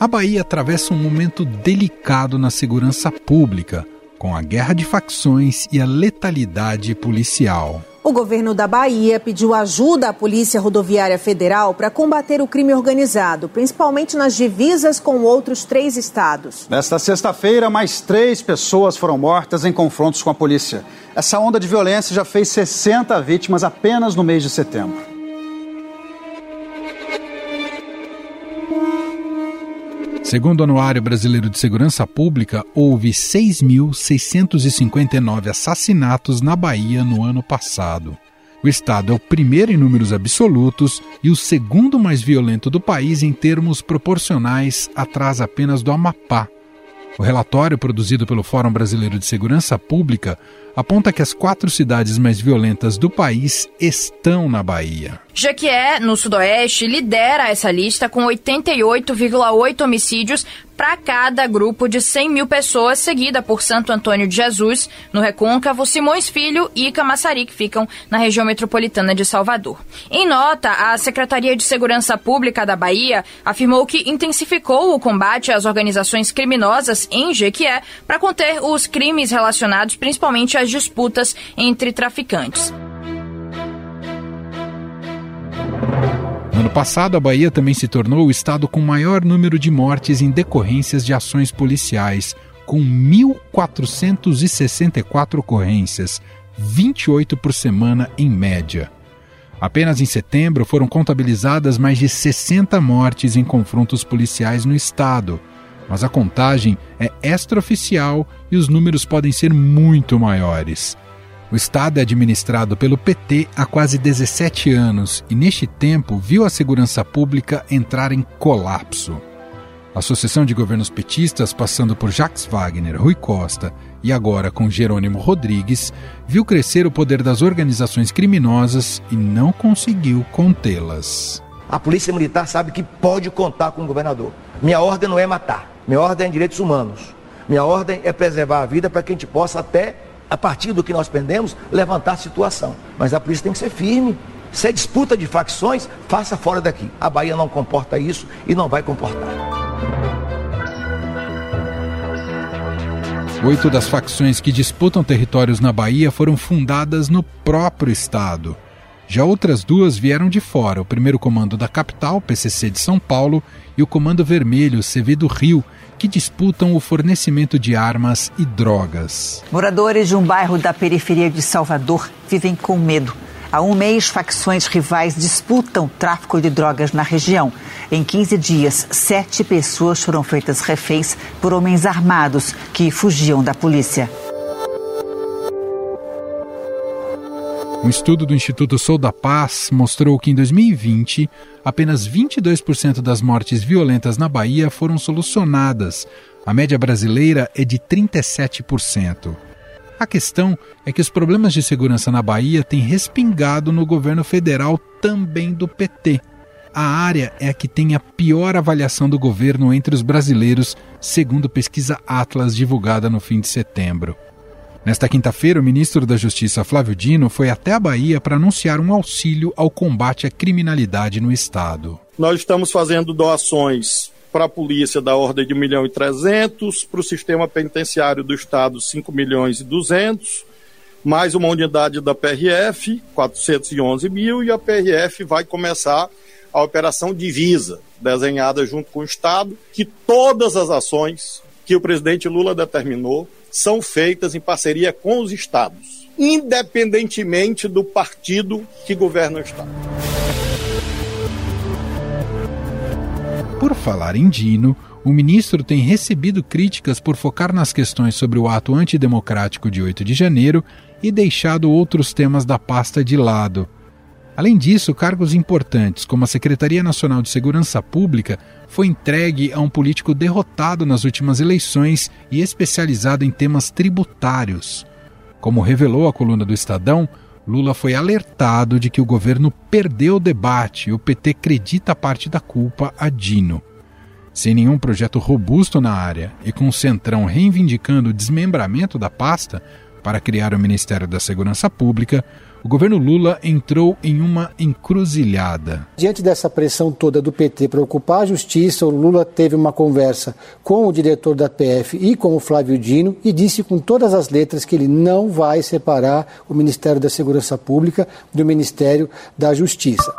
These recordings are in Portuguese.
A Bahia atravessa um momento delicado na segurança pública, com a guerra de facções e a letalidade policial. O governo da Bahia pediu ajuda à Polícia Rodoviária Federal para combater o crime organizado, principalmente nas divisas com outros três estados. Nesta sexta-feira, mais três pessoas foram mortas em confrontos com a polícia. Essa onda de violência já fez 60 vítimas apenas no mês de setembro. Segundo o Anuário Brasileiro de Segurança Pública, houve 6.659 assassinatos na Bahia no ano passado. O estado é o primeiro em números absolutos e o segundo mais violento do país em termos proporcionais, atrás apenas do Amapá. O relatório produzido pelo Fórum Brasileiro de Segurança Pública aponta que as quatro cidades mais violentas do país estão na Bahia. Jequié, no Sudoeste, lidera essa lista com 88,8 homicídios para cada grupo de 100 mil pessoas, seguida por Santo Antônio de Jesus, no Recôncavo, Simões Filho e Camaçari, que ficam na região metropolitana de Salvador. Em nota, a Secretaria de Segurança Pública da Bahia afirmou que intensificou o combate às organizações criminosas em Jequié para conter os crimes relacionados principalmente às disputas entre traficantes. No ano passado, a Bahia também se tornou o estado com maior número de mortes em decorrências de ações policiais, com 1.464 ocorrências, 28 por semana em média. Apenas em setembro foram contabilizadas mais de 60 mortes em confrontos policiais no estado, mas a contagem é extraoficial e os números podem ser muito maiores. O Estado é administrado pelo PT há quase 17 anos e, neste tempo, viu a segurança pública entrar em colapso. A Associação de Governos Petistas, passando por Jacques Wagner, Rui Costa e agora com Jerônimo Rodrigues, viu crescer o poder das organizações criminosas e não conseguiu contê-las. A Polícia Militar sabe que pode contar com o governador. Minha ordem não é matar, minha ordem é direitos humanos. Minha ordem é preservar a vida para que a gente possa até a partir do que nós prendemos, levantar a situação. Mas a polícia tem que ser firme. Se é disputa de facções, faça fora daqui. A Bahia não comporta isso e não vai comportar. Oito das facções que disputam territórios na Bahia foram fundadas no próprio estado. Já outras duas vieram de fora: o primeiro comando da capital, PCC de São Paulo, e o Comando Vermelho, CV do Rio, que disputam o fornecimento de armas e drogas. Moradores de um bairro da periferia de Salvador vivem com medo. Há um mês, facções rivais disputam tráfico de drogas na região. Em 15 dias, sete pessoas foram feitas reféns por homens armados que fugiam da polícia. Um estudo do Instituto Sou da Paz mostrou que em 2020, apenas 22% das mortes violentas na Bahia foram solucionadas. A média brasileira é de 37%. A questão é que os problemas de segurança na Bahia têm respingado no governo federal também do PT. A área é a que tem a pior avaliação do governo entre os brasileiros, segundo pesquisa Atlas divulgada no fim de setembro. Nesta quinta-feira, o ministro da Justiça Flávio Dino foi até a Bahia para anunciar um auxílio ao combate à criminalidade no estado. Nós estamos fazendo doações para a polícia da ordem de 1 milhão e 300, para o sistema penitenciário do estado 5 milhões e 200, mais uma unidade da PRF, 411 mil, e a PRF vai começar a operação Divisa, desenhada junto com o estado, que todas as ações que o presidente Lula determinou são feitas em parceria com os estados, independentemente do partido que governa o estado. Por falar em Dino, o ministro tem recebido críticas por focar nas questões sobre o ato antidemocrático de 8 de janeiro e deixado outros temas da pasta de lado. Além disso, cargos importantes, como a Secretaria Nacional de Segurança Pública, foi entregue a um político derrotado nas últimas eleições e especializado em temas tributários. Como revelou a coluna do Estadão, Lula foi alertado de que o governo perdeu o debate e o PT acredita parte da culpa a Dino. Sem nenhum projeto robusto na área e com o Centrão reivindicando o desmembramento da pasta para criar o Ministério da Segurança Pública, o governo Lula entrou em uma encruzilhada. Diante dessa pressão toda do PT para ocupar a justiça, o Lula teve uma conversa com o diretor da PF e com o Flávio Dino e disse com todas as letras que ele não vai separar o Ministério da Segurança Pública do Ministério da Justiça.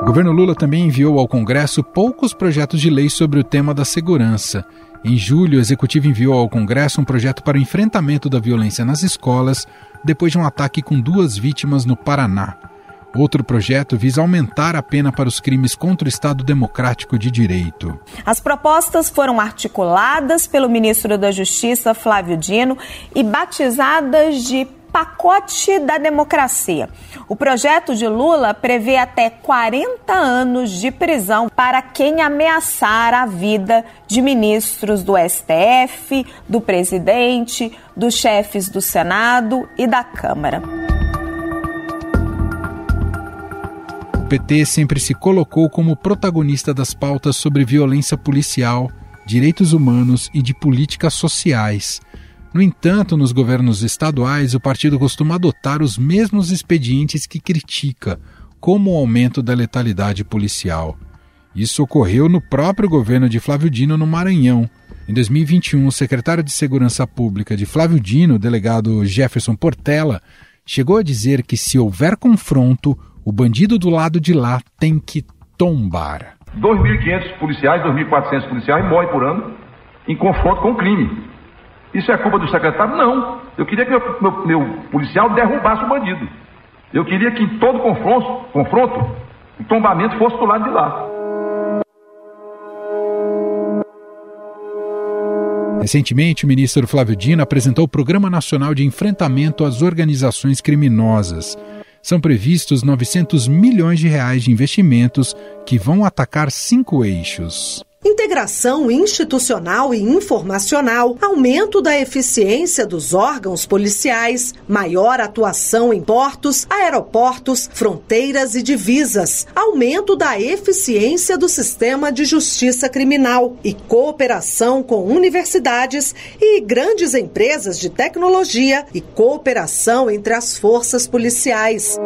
O governo Lula também enviou ao Congresso poucos projetos de lei sobre o tema da segurança. Em julho, o executivo enviou ao Congresso um projeto para o enfrentamento da violência nas escolas, depois de um ataque com duas vítimas no Paraná. Outro projeto visa aumentar a pena para os crimes contra o Estado Democrático de Direito. As propostas foram articuladas pelo ministro da Justiça, Flávio Dino, e batizadas de pacote da democracia. O projeto de Lula prevê até 40 anos de prisão para quem ameaçar a vida de ministros do STF, do presidente, dos chefes do Senado e da Câmara. O PT sempre se colocou como protagonista das pautas sobre violência policial, direitos humanos e de políticas sociais. No entanto, nos governos estaduais, o partido costuma adotar os mesmos expedientes que critica, como o aumento da letalidade policial. Isso ocorreu no próprio governo de Flávio Dino no Maranhão. Em 2021, o secretário de Segurança Pública de Flávio Dino, delegado Jefferson Portela, chegou a dizer que se houver confronto, o bandido do lado de lá tem que tombar. 2.500 policiais, 2.400 policiais morrem por ano em confronto com o crime. Isso é culpa do secretário? Não. Eu queria que meu, meu, meu policial derrubasse o bandido. Eu queria que em todo confronto, confronto, o tombamento fosse do lado de lá. Recentemente, o ministro Flávio Dino apresentou o Programa Nacional de Enfrentamento às Organizações Criminosas. São previstos 900 milhões de reais de investimentos que vão atacar cinco eixos integração institucional e informacional, aumento da eficiência dos órgãos policiais, maior atuação em portos, aeroportos, fronteiras e divisas, aumento da eficiência do sistema de justiça criminal e cooperação com universidades e grandes empresas de tecnologia e cooperação entre as forças policiais.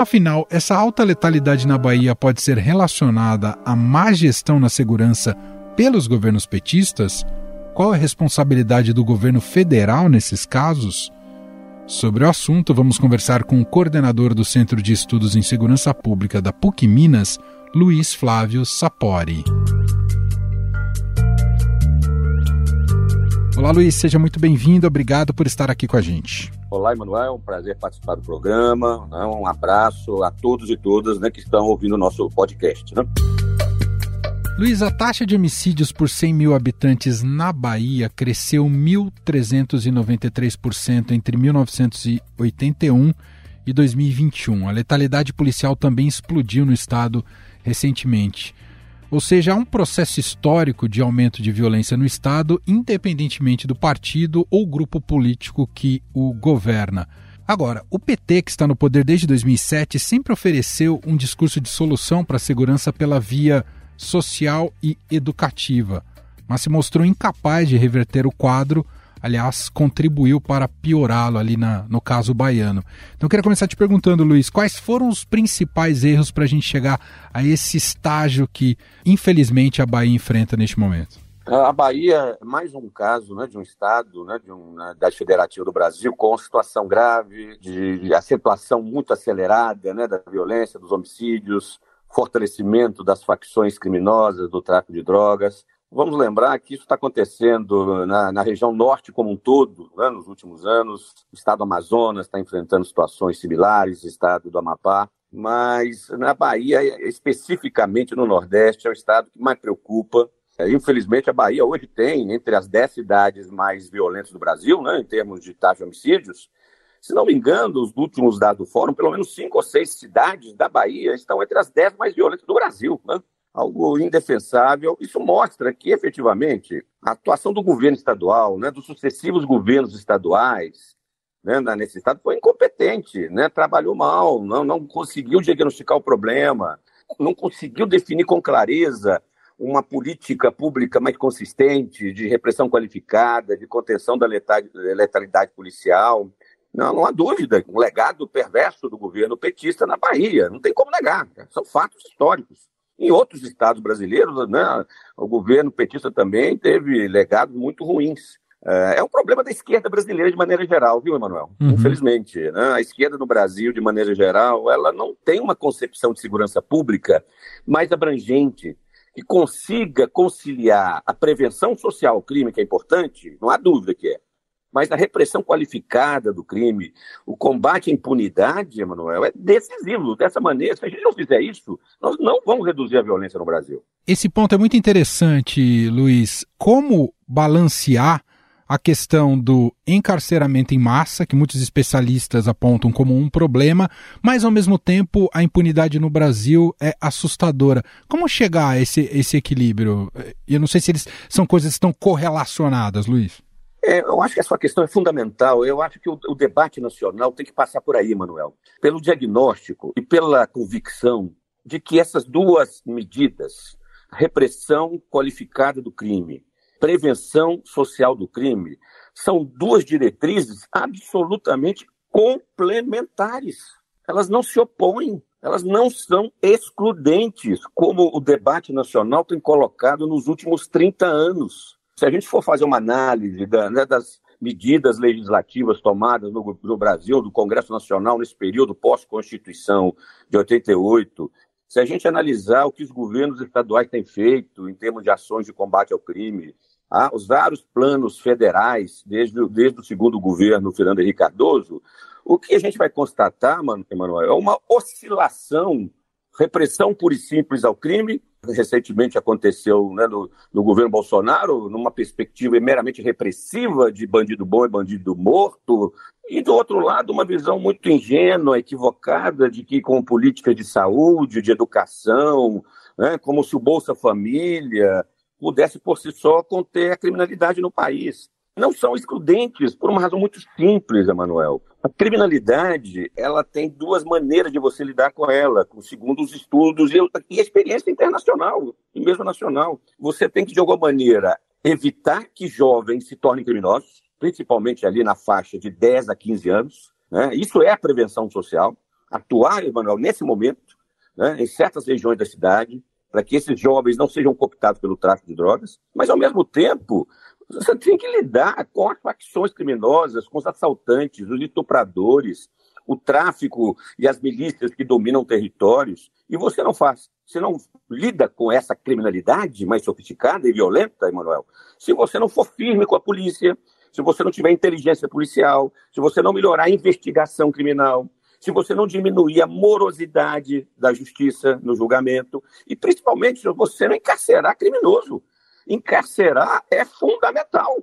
Afinal, essa alta letalidade na Bahia pode ser relacionada à má gestão na segurança pelos governos petistas? Qual é a responsabilidade do governo federal nesses casos? Sobre o assunto, vamos conversar com o coordenador do Centro de Estudos em Segurança Pública da PUC Minas, Luiz Flávio Sapori. Olá, Luiz, seja muito bem-vindo. Obrigado por estar aqui com a gente. Olá, Emanuel, um prazer participar do programa. Né? Um abraço a todos e todas né, que estão ouvindo o nosso podcast. Né? Luiz, a taxa de homicídios por 100 mil habitantes na Bahia cresceu 1.393% entre 1981 e 2021. A letalidade policial também explodiu no estado recentemente. Ou seja, há um processo histórico de aumento de violência no Estado, independentemente do partido ou grupo político que o governa. Agora, o PT, que está no poder desde 2007, sempre ofereceu um discurso de solução para a segurança pela via social e educativa, mas se mostrou incapaz de reverter o quadro aliás, contribuiu para piorá-lo ali na, no caso baiano. Então eu queria começar te perguntando, Luiz, quais foram os principais erros para a gente chegar a esse estágio que, infelizmente, a Bahia enfrenta neste momento? A Bahia é mais um caso né, de um Estado, né, de da federativa do Brasil, com situação grave, de acentuação muito acelerada né, da violência, dos homicídios, fortalecimento das facções criminosas, do tráfico de drogas. Vamos lembrar que isso está acontecendo na, na, região norte como um todo, né, nos últimos anos. O estado do Amazonas está enfrentando situações similares, o estado do Amapá. Mas na Bahia, especificamente no Nordeste, é o estado que mais preocupa. É, infelizmente, a Bahia hoje tem, entre as dez cidades mais violentas do Brasil, né, em termos de taxa de homicídios, se não me engano, os últimos dados do fórum, pelo menos cinco ou seis cidades da Bahia estão entre as dez mais violentas do Brasil. Né? Algo indefensável. Isso mostra que, efetivamente, a atuação do governo estadual, né, dos sucessivos governos estaduais, né, nesse estado, foi incompetente, né, trabalhou mal, não, não conseguiu diagnosticar o problema, não conseguiu definir com clareza uma política pública mais consistente, de repressão qualificada, de contenção da letalidade policial. Não, não há dúvida, um legado perverso do governo petista na Bahia, não tem como negar, são fatos históricos. Em outros estados brasileiros, né, o governo petista também teve legados muito ruins. É, é um problema da esquerda brasileira de maneira geral, viu, Emanuel? Uhum. Infelizmente. Né? A esquerda no Brasil, de maneira geral, ela não tem uma concepção de segurança pública mais abrangente, que consiga conciliar a prevenção social ao crime, que é importante, não há dúvida que é, mas a repressão qualificada do crime, o combate à impunidade, Emanuel, é decisivo. Dessa maneira, se a gente não fizer isso, nós não vamos reduzir a violência no Brasil. Esse ponto é muito interessante, Luiz. Como balancear a questão do encarceramento em massa, que muitos especialistas apontam como um problema, mas ao mesmo tempo a impunidade no Brasil é assustadora. Como chegar a esse, esse equilíbrio? Eu não sei se eles são coisas que estão correlacionadas, Luiz. É, eu acho que essa questão é fundamental. Eu acho que o, o debate nacional tem que passar por aí, Manuel, pelo diagnóstico e pela convicção de que essas duas medidas, repressão qualificada do crime prevenção social do crime, são duas diretrizes absolutamente complementares. Elas não se opõem, elas não são excludentes, como o debate nacional tem colocado nos últimos 30 anos. Se a gente for fazer uma análise da, né, das medidas legislativas tomadas no, no Brasil, do Congresso Nacional, nesse período pós-Constituição de 88, se a gente analisar o que os governos estaduais têm feito em termos de ações de combate ao crime, ah, os vários planos federais, desde, desde o segundo governo Fernando Henrique Cardoso, o que a gente vai constatar, Emanuel, é uma oscilação, repressão pura e simples ao crime. Recentemente aconteceu né, no, no governo Bolsonaro, numa perspectiva meramente repressiva de bandido bom e bandido morto, e do outro lado, uma visão muito ingênua, equivocada, de que com políticas de saúde, de educação, né, como se o Bolsa Família pudesse por si só conter a criminalidade no país. Não são excludentes por uma razão muito simples, Emanuel. A criminalidade, ela tem duas maneiras de você lidar com ela, segundo os estudos e, a experiência internacional e mesmo nacional. Você tem que, de alguma maneira, evitar que jovens se tornem criminosos, principalmente ali na faixa de 10 a 15 anos. Né? Isso é a prevenção social. Atuar, Emanuel, nesse momento, né, em certas regiões da cidade, para que esses jovens não sejam cooptados pelo tráfico de drogas, mas ao mesmo tempo você tem que lidar com as facções criminosas, com os assaltantes, os estupradores, o tráfico e as milícias que dominam territórios, e você não faz. Você não lida com essa criminalidade mais sofisticada e violenta, Emanuel, se você não for firme com a polícia, se você não tiver inteligência policial, se você não melhorar a investigação criminal, se você não diminuir a morosidade da justiça no julgamento e, principalmente, se você não encarcerar criminoso. Encarcerar é fundamental.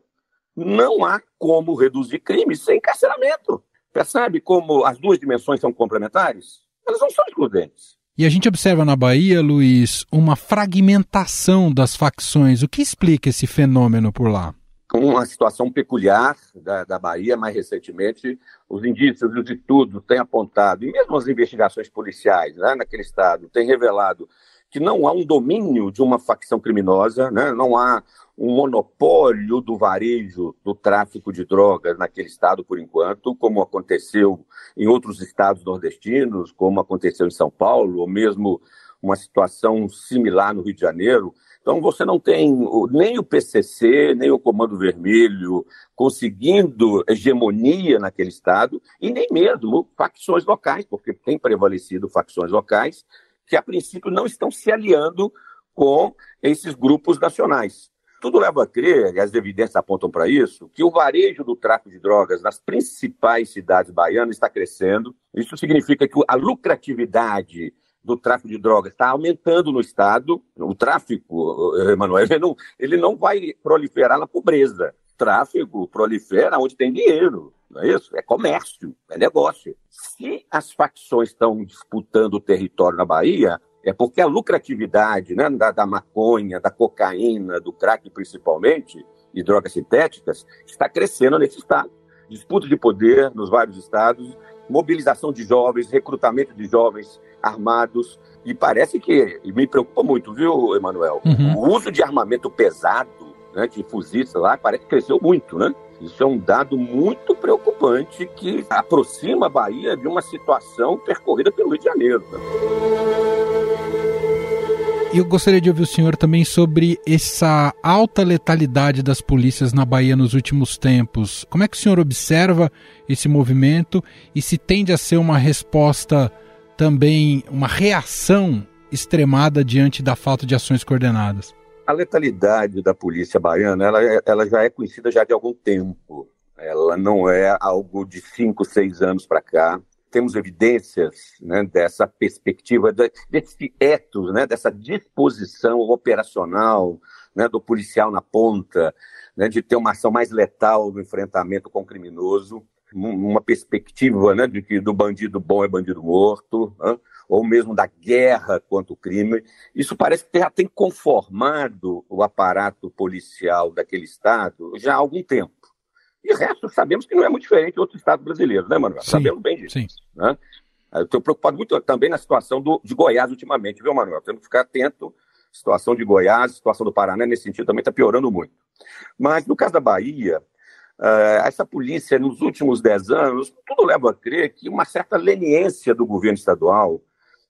Não há como reduzir crime sem encarceramento. Percebe como as duas dimensões são complementares? Elas não são excludentes. E a gente observa na Bahia, Luiz, uma fragmentação das facções. O que explica esse fenômeno por lá? uma situação peculiar da, da Bahia, mais recentemente, os indícios e os estudos têm apontado, e mesmo as investigações policiais né, naquele estado, têm revelado que não há um domínio de uma facção criminosa, né, não há um monopólio do varejo do tráfico de drogas naquele estado por enquanto, como aconteceu em outros estados nordestinos, como aconteceu em São Paulo, ou mesmo uma situação similar no Rio de Janeiro. Então, você não tem nem o PCC, nem o Comando Vermelho conseguindo hegemonia naquele Estado, e nem mesmo facções locais, porque tem prevalecido facções locais que, a princípio, não estão se aliando com esses grupos nacionais. Tudo leva a crer, e as evidências apontam para isso, que o varejo do tráfico de drogas nas principais cidades baianas está crescendo. Isso significa que a lucratividade do tráfico de drogas está aumentando no Estado. O tráfico, Emanuel, ele não, ele não vai proliferar na pobreza. Tráfico prolifera onde tem dinheiro, não é isso? É comércio, é negócio. Se as facções estão disputando o território na Bahia, é porque a lucratividade né, da, da maconha, da cocaína, do crack principalmente, e drogas sintéticas, está crescendo nesse estado. Disputa de poder nos vários estados, mobilização de jovens, recrutamento de jovens armados. E parece que, e me preocupa muito, viu, Emanuel? Uhum. O uso de armamento pesado, né, de fuzis lá, parece que cresceu muito, né? Isso é um dado muito preocupante que aproxima a Bahia de uma situação percorrida pelo Rio de Janeiro. Né? eu gostaria de ouvir o senhor também sobre essa alta letalidade das polícias na Bahia nos últimos tempos. Como é que o senhor observa esse movimento e se tende a ser uma resposta também, uma reação extremada diante da falta de ações coordenadas? A letalidade da polícia baiana, ela, ela já é conhecida já de algum tempo. Ela não é algo de cinco, seis anos para cá. Temos evidências né, dessa perspectiva, desse ethos, né, dessa disposição operacional né, do policial na ponta, né, de ter uma ação mais letal no enfrentamento com o criminoso, uma perspectiva né, de que do bandido bom é bandido morto, né, ou mesmo da guerra contra o crime. Isso parece que já tem conformado o aparato policial daquele Estado já há algum tempo. E o resto sabemos que não é muito diferente de outros estados brasileiros, né, Manuel? Sim, sabemos bem disso. Sim. Né? Eu estou preocupado muito também na situação do, de Goiás ultimamente, viu, Manuel? Temos que ficar atento. Situação de Goiás, a situação do Paraná, nesse sentido, também está piorando muito. Mas no caso da Bahia, uh, essa polícia, nos últimos dez anos, tudo leva a crer que uma certa leniência do governo estadual,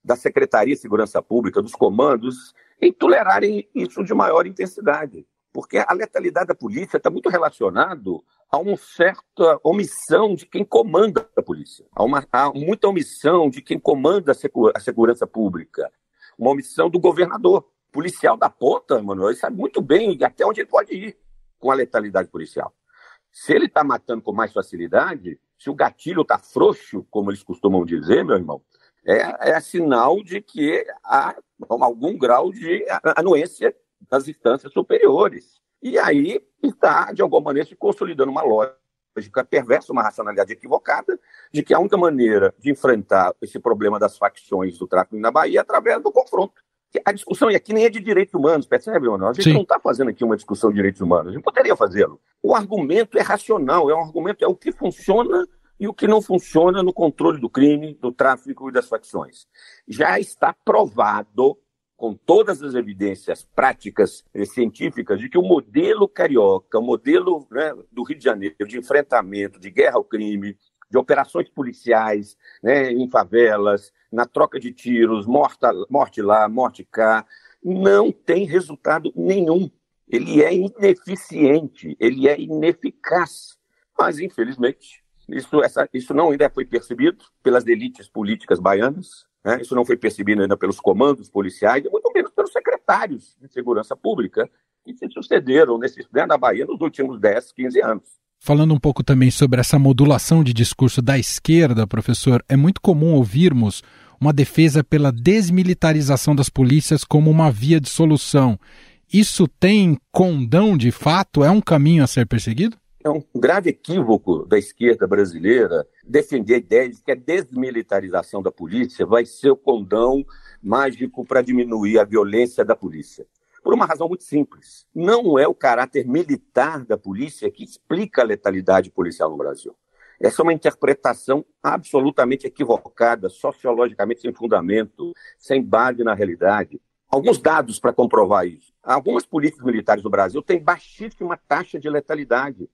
da Secretaria de Segurança Pública, dos comandos, em tolerarem isso de maior intensidade. Porque a letalidade da polícia está muito relacionado há uma certa omissão de quem comanda a polícia. Há, uma, há muita omissão de quem comanda a, segura, a segurança pública. Uma omissão do governador. Policial da ponta, Manuel, ele sabe muito bem até onde ele pode ir com a letalidade policial. Se ele está matando com mais facilidade, se o gatilho está frouxo, como eles costumam dizer, meu irmão, é, é sinal de que há algum grau de anuência das instâncias superiores. E aí está, de alguma maneira, se consolidando uma lógica perversa, uma racionalidade equivocada, de que a única maneira de enfrentar esse problema das facções do tráfico na Bahia é através do confronto. A discussão aqui nem é de direitos humanos, percebe não? A gente Sim. não está fazendo aqui uma discussão de direitos humanos, a gente poderia fazê-lo. O argumento é racional, é um argumento, é o que funciona e o que não funciona no controle do crime, do tráfico e das facções. Já está provado com todas as evidências práticas e científicas de que o modelo carioca, o modelo né, do Rio de Janeiro de enfrentamento, de guerra ao crime, de operações policiais né, em favelas, na troca de tiros, morta, morte lá, morte cá, não tem resultado nenhum. Ele é ineficiente, ele é ineficaz. Mas, infelizmente, isso, essa, isso não ainda foi percebido pelas elites políticas baianas, né? Isso não foi percebido ainda pelos comandos policiais, e muito menos pelos secretários de segurança pública que se sucederam nesse, né, na Bahia nos últimos 10, 15 anos. Falando um pouco também sobre essa modulação de discurso da esquerda, professor, é muito comum ouvirmos uma defesa pela desmilitarização das polícias como uma via de solução. Isso tem condão de fato? É um caminho a ser perseguido? É um grave equívoco da esquerda brasileira defender a ideia de que a desmilitarização da polícia vai ser o condão mágico para diminuir a violência da polícia. Por uma razão muito simples. Não é o caráter militar da polícia que explica a letalidade policial no Brasil. Essa é uma interpretação absolutamente equivocada, sociologicamente sem fundamento, sem base na realidade. Alguns dados para comprovar isso. Algumas polícias militares do Brasil têm baixíssima taxa de letalidade.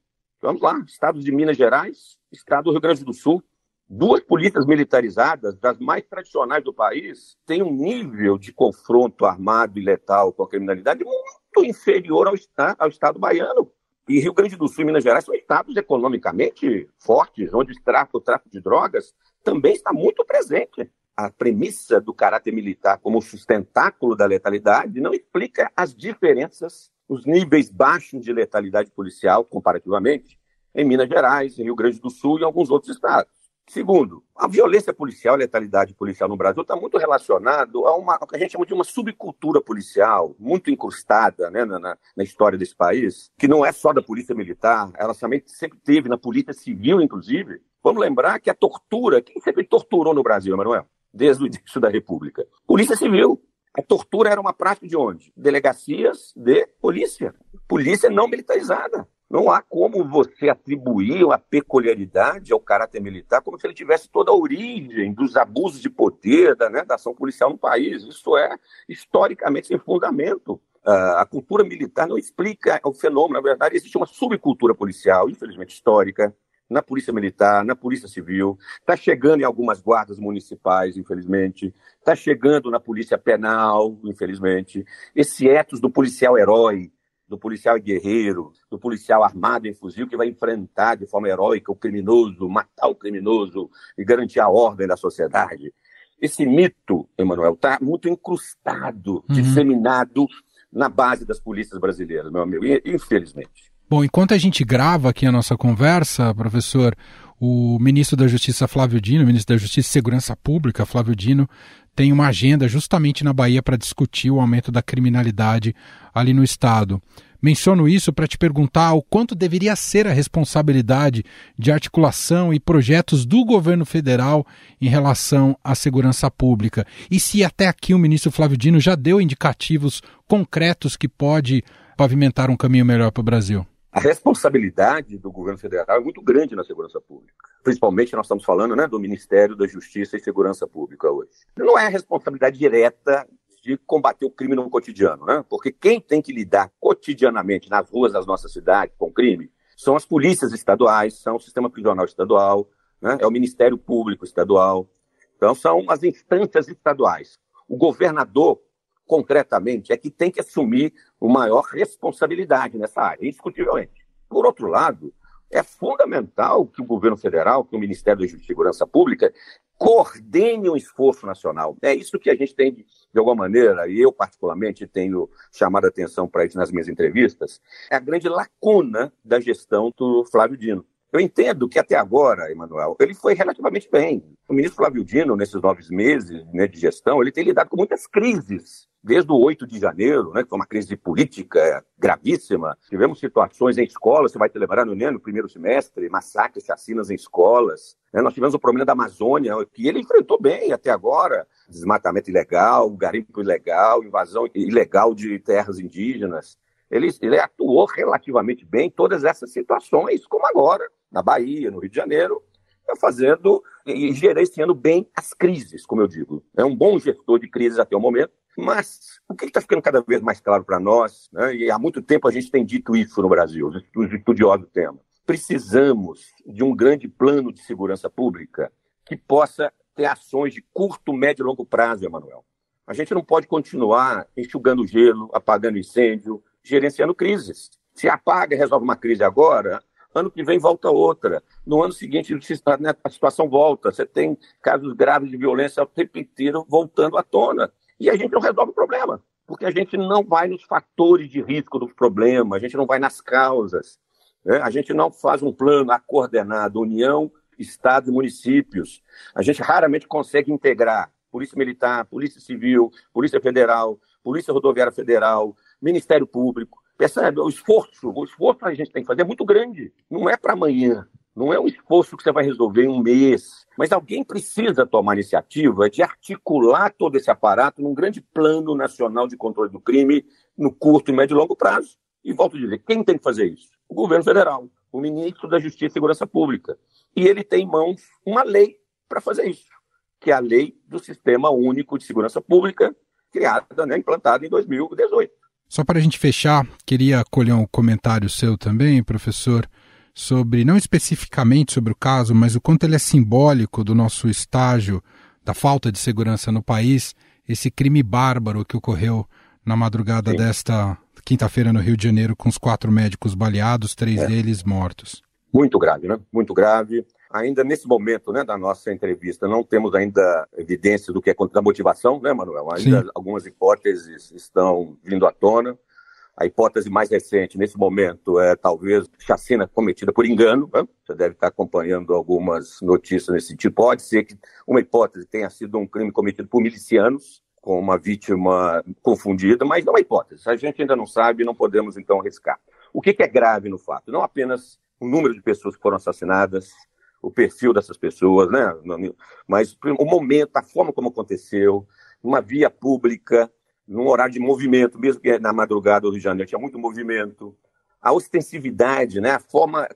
Vamos lá, estados de Minas Gerais, estado do Rio Grande do Sul. Duas polícias militarizadas, das mais tradicionais do país, têm um nível de confronto armado e letal com a criminalidade muito inferior ao, ao estado baiano. E Rio Grande do Sul e Minas Gerais são estados economicamente fortes, onde o tráfico, o tráfico de drogas também está muito presente. A premissa do caráter militar como sustentáculo da letalidade não explica as diferenças os níveis baixos de letalidade policial, comparativamente, em Minas Gerais, em Rio Grande do Sul e em alguns outros estados. Segundo, a violência policial, a letalidade policial no Brasil está muito relacionado a uma, que a gente chama de uma subcultura policial, muito incrustada né, na, na, história desse país, que não é só da polícia militar, ela também sempre teve na polícia civil, inclusive. Vamos lembrar que a tortura, quem sempre torturou no Brasil, Emanuel? Desde o início da República? Polícia Civil. A tortura era uma prática de onde? Delegacias de polícia. Polícia não militarizada. Não há como você atribuir uma peculiaridade ao caráter militar como se ele tivesse toda a origem dos abusos de poder da, né, da ação policial no país. Isso é historicamente sem fundamento. Uh, a cultura militar não explica o fenômeno. Na verdade, existe uma subcultura policial, infelizmente histórica, na Polícia Militar, na Polícia Civil, está chegando em algumas guardas municipais, infelizmente, está chegando na Polícia Penal, infelizmente. Esse ethos do policial herói, do policial guerreiro, do policial armado em fuzil que vai enfrentar de forma heróica o criminoso, matar o criminoso e garantir a ordem da sociedade. Esse mito, Emanuel, está muito incrustado, uhum. disseminado na base das polícias brasileiras, meu amigo, infelizmente. Bom, enquanto a gente grava aqui a nossa conversa, professor, o ministro da Justiça Flávio Dino, ministro da Justiça e Segurança Pública Flávio Dino, tem uma agenda justamente na Bahia para discutir o aumento da criminalidade ali no estado. Menciono isso para te perguntar o quanto deveria ser a responsabilidade de articulação e projetos do governo federal em relação à segurança pública. E se até aqui o ministro Flávio Dino já deu indicativos concretos que pode pavimentar um caminho melhor para o Brasil. A responsabilidade do governo federal é muito grande na segurança pública. Principalmente nós estamos falando né, do Ministério da Justiça e Segurança Pública hoje. Não é a responsabilidade direta de combater o crime no cotidiano, né? Porque quem tem que lidar cotidianamente nas ruas das nossas cidades com crime são as polícias estaduais, são o sistema prisional estadual, né? é o Ministério Público estadual. Então, são as instâncias estaduais. O governador, concretamente, é que tem que assumir uma maior responsabilidade nessa área, indiscutivelmente. Por outro lado, é fundamental que o governo federal, que o Ministério da Segurança Pública, coordene o esforço nacional. É isso que a gente tem, de, de alguma maneira, e eu particularmente tenho chamado a atenção para isso nas minhas entrevistas, é a grande lacuna da gestão do Flávio Dino. Eu entendo que até agora, Emanuel, ele foi relativamente bem. O ministro Flávio Dino, nesses nove meses né, de gestão, ele tem lidado com muitas crises. Desde o 8 de janeiro, né, que foi uma crise política gravíssima, tivemos situações em escolas, você vai te lembrar no, no primeiro semestre, massacres, chacinas em escolas. Né, nós tivemos o problema da Amazônia, que ele enfrentou bem até agora. Desmatamento ilegal, garimpo ilegal, invasão ilegal de terras indígenas. Ele, ele atuou relativamente bem em todas essas situações, como agora na Bahia, no Rio de Janeiro, fazendo e gerenciando bem as crises, como eu digo. É um bom gestor de crises até o momento, mas o que está ficando cada vez mais claro para nós, né, e há muito tempo a gente tem dito isso no Brasil, os estudiosos do tema, precisamos de um grande plano de segurança pública que possa ter ações de curto, médio e longo prazo, Emanuel. A gente não pode continuar enxugando gelo, apagando incêndio, gerenciando crises. Se apaga e resolve uma crise agora, ano que vem volta outra. No ano seguinte, né, a situação volta. Você tem casos graves de violência o tempo inteiro voltando à tona. E a gente não resolve o problema, porque a gente não vai nos fatores de risco do problema, a gente não vai nas causas. Né? A gente não faz um plano coordenado, União, Estado e municípios. A gente raramente consegue integrar Polícia Militar, Polícia Civil, Polícia Federal, Polícia Rodoviária Federal, Ministério Público. Percebe? O esforço, o esforço que a gente tem que fazer é muito grande. Não é para amanhã. Não é um esforço que você vai resolver em um mês. Mas alguém precisa tomar iniciativa de articular todo esse aparato num grande plano nacional de controle do crime no curto, médio e longo prazo. E volto a dizer, quem tem que fazer isso? O governo federal, o ministro da Justiça e Segurança Pública. E ele tem em mãos uma lei para fazer isso, que é a Lei do Sistema Único de Segurança Pública, criada, né, implantada em 2018. Só para a gente fechar, queria colher um comentário seu também, professor, sobre, não especificamente sobre o caso, mas o quanto ele é simbólico do nosso estágio da falta de segurança no país, esse crime bárbaro que ocorreu na madrugada Sim. desta quinta-feira no Rio de Janeiro, com os quatro médicos baleados, três é. deles mortos. Muito grave, né? Muito grave. Ainda nesse momento né, da nossa entrevista, não temos ainda evidências do que é contra a motivação, né, Manuel? Ainda Sim. algumas hipóteses estão vindo à tona. A hipótese mais recente, nesse momento, é talvez chacina cometida por engano. Né? Você deve estar acompanhando algumas notícias nesse sentido. Pode ser que uma hipótese tenha sido um crime cometido por milicianos, com uma vítima confundida, mas não é hipótese. A gente ainda não sabe, não podemos então arriscar. O que é grave no fato? Não apenas o número de pessoas que foram assassinadas, o perfil dessas pessoas, né? Mas o momento, a forma como aconteceu, uma via pública, num horário de movimento, mesmo que na madrugada do Rio de Janeiro tinha muito movimento, a ostensividade, né, a forma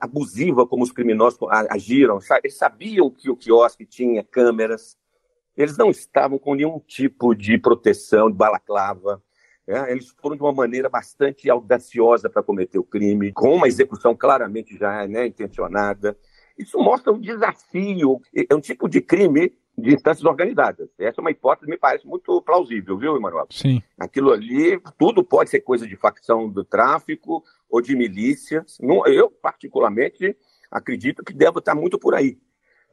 abusiva como os criminosos agiram. Eles sabiam que o quiosque tinha câmeras, eles não estavam com nenhum tipo de proteção, de balaclava. É, eles foram de uma maneira bastante audaciosa para cometer o crime, com uma execução claramente já né, intencionada. Isso mostra um desafio, é um tipo de crime de instâncias organizadas. Essa é uma hipótese que me parece muito plausível, viu, Emanuel? Sim. Aquilo ali, tudo pode ser coisa de facção do tráfico ou de milícias. Eu, particularmente, acredito que deve estar muito por aí.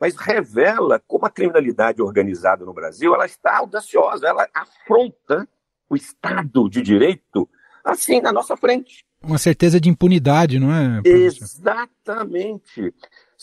Mas revela como a criminalidade organizada no Brasil ela está audaciosa, ela afronta o Estado de Direito assim na nossa frente. Uma certeza de impunidade, não é? Professor? Exatamente.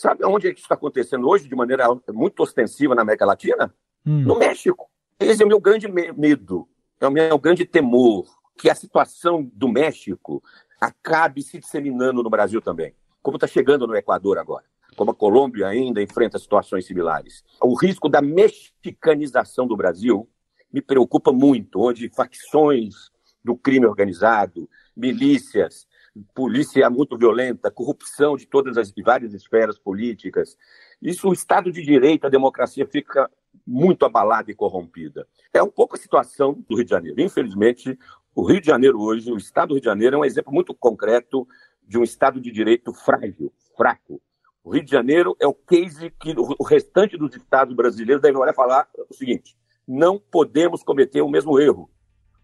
Sabe onde é que isso está acontecendo hoje de maneira muito ostensiva na América Latina? Hum. No México. Esse é o meu grande medo, é o meu grande temor, que a situação do México acabe se disseminando no Brasil também, como está chegando no Equador agora, como a Colômbia ainda enfrenta situações similares. O risco da mexicanização do Brasil me preocupa muito, onde facções do crime organizado, milícias, polícia muito violenta, corrupção de todas as várias esferas políticas. Isso, o Estado de Direito, a democracia fica muito abalada e corrompida. É um pouco a situação do Rio de Janeiro. Infelizmente, o Rio de Janeiro hoje, o Estado do Rio de Janeiro é um exemplo muito concreto de um Estado de Direito frágil, fraco. O Rio de Janeiro é o case que o restante dos estados brasileiros devem olhar e falar o seguinte: não podemos cometer o mesmo erro.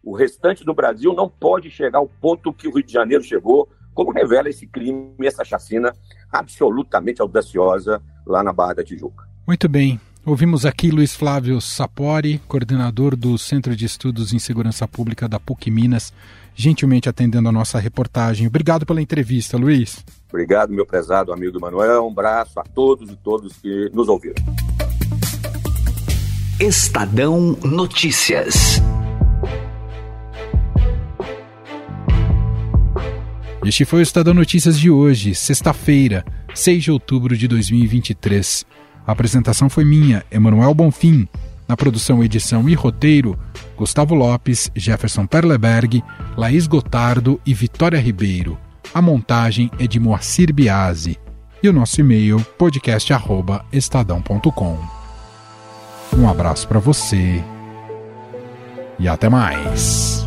O restante do Brasil não pode chegar ao ponto que o Rio de Janeiro chegou, como revela esse crime, essa chacina absolutamente audaciosa lá na Barra da Tijuca. Muito bem. Ouvimos aqui Luiz Flávio Sapori, coordenador do Centro de Estudos em Segurança Pública da PUC Minas, gentilmente atendendo a nossa reportagem. Obrigado pela entrevista, Luiz. Obrigado, meu prezado amigo Manuel. Um abraço a todos e todos que nos ouviram. Estadão Notícias. Este foi o Estadão Notícias de hoje, sexta-feira, 6 de outubro de 2023. A apresentação foi minha, Emanuel Bonfim. Na produção, edição e roteiro, Gustavo Lopes, Jefferson Perleberg, Laís Gotardo e Vitória Ribeiro. A montagem é de Moacir Biasi. E o nosso e-mail, podcast.estadão.com. Um abraço para você e até mais.